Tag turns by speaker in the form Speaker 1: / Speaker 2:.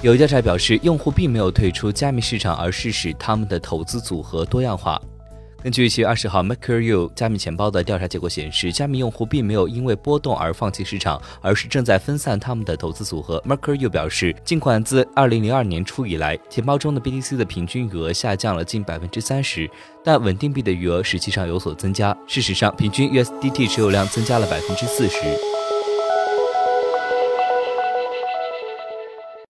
Speaker 1: 有调查表示，用户并没有退出加密市场，而是使他们的投资组合多样化。根据七月二十号 MakerU 加密钱包的调查结果显示，加密用户并没有因为波动而放弃市场，而是正在分散他们的投资组合。MakerU 表示，尽管自二零零二年初以来，钱包中的 BTC 的平均余额下降了近百分之三十，但稳定币的余额实际上有所增加。事实上，平均 USDT 持有量增加了百分之四十。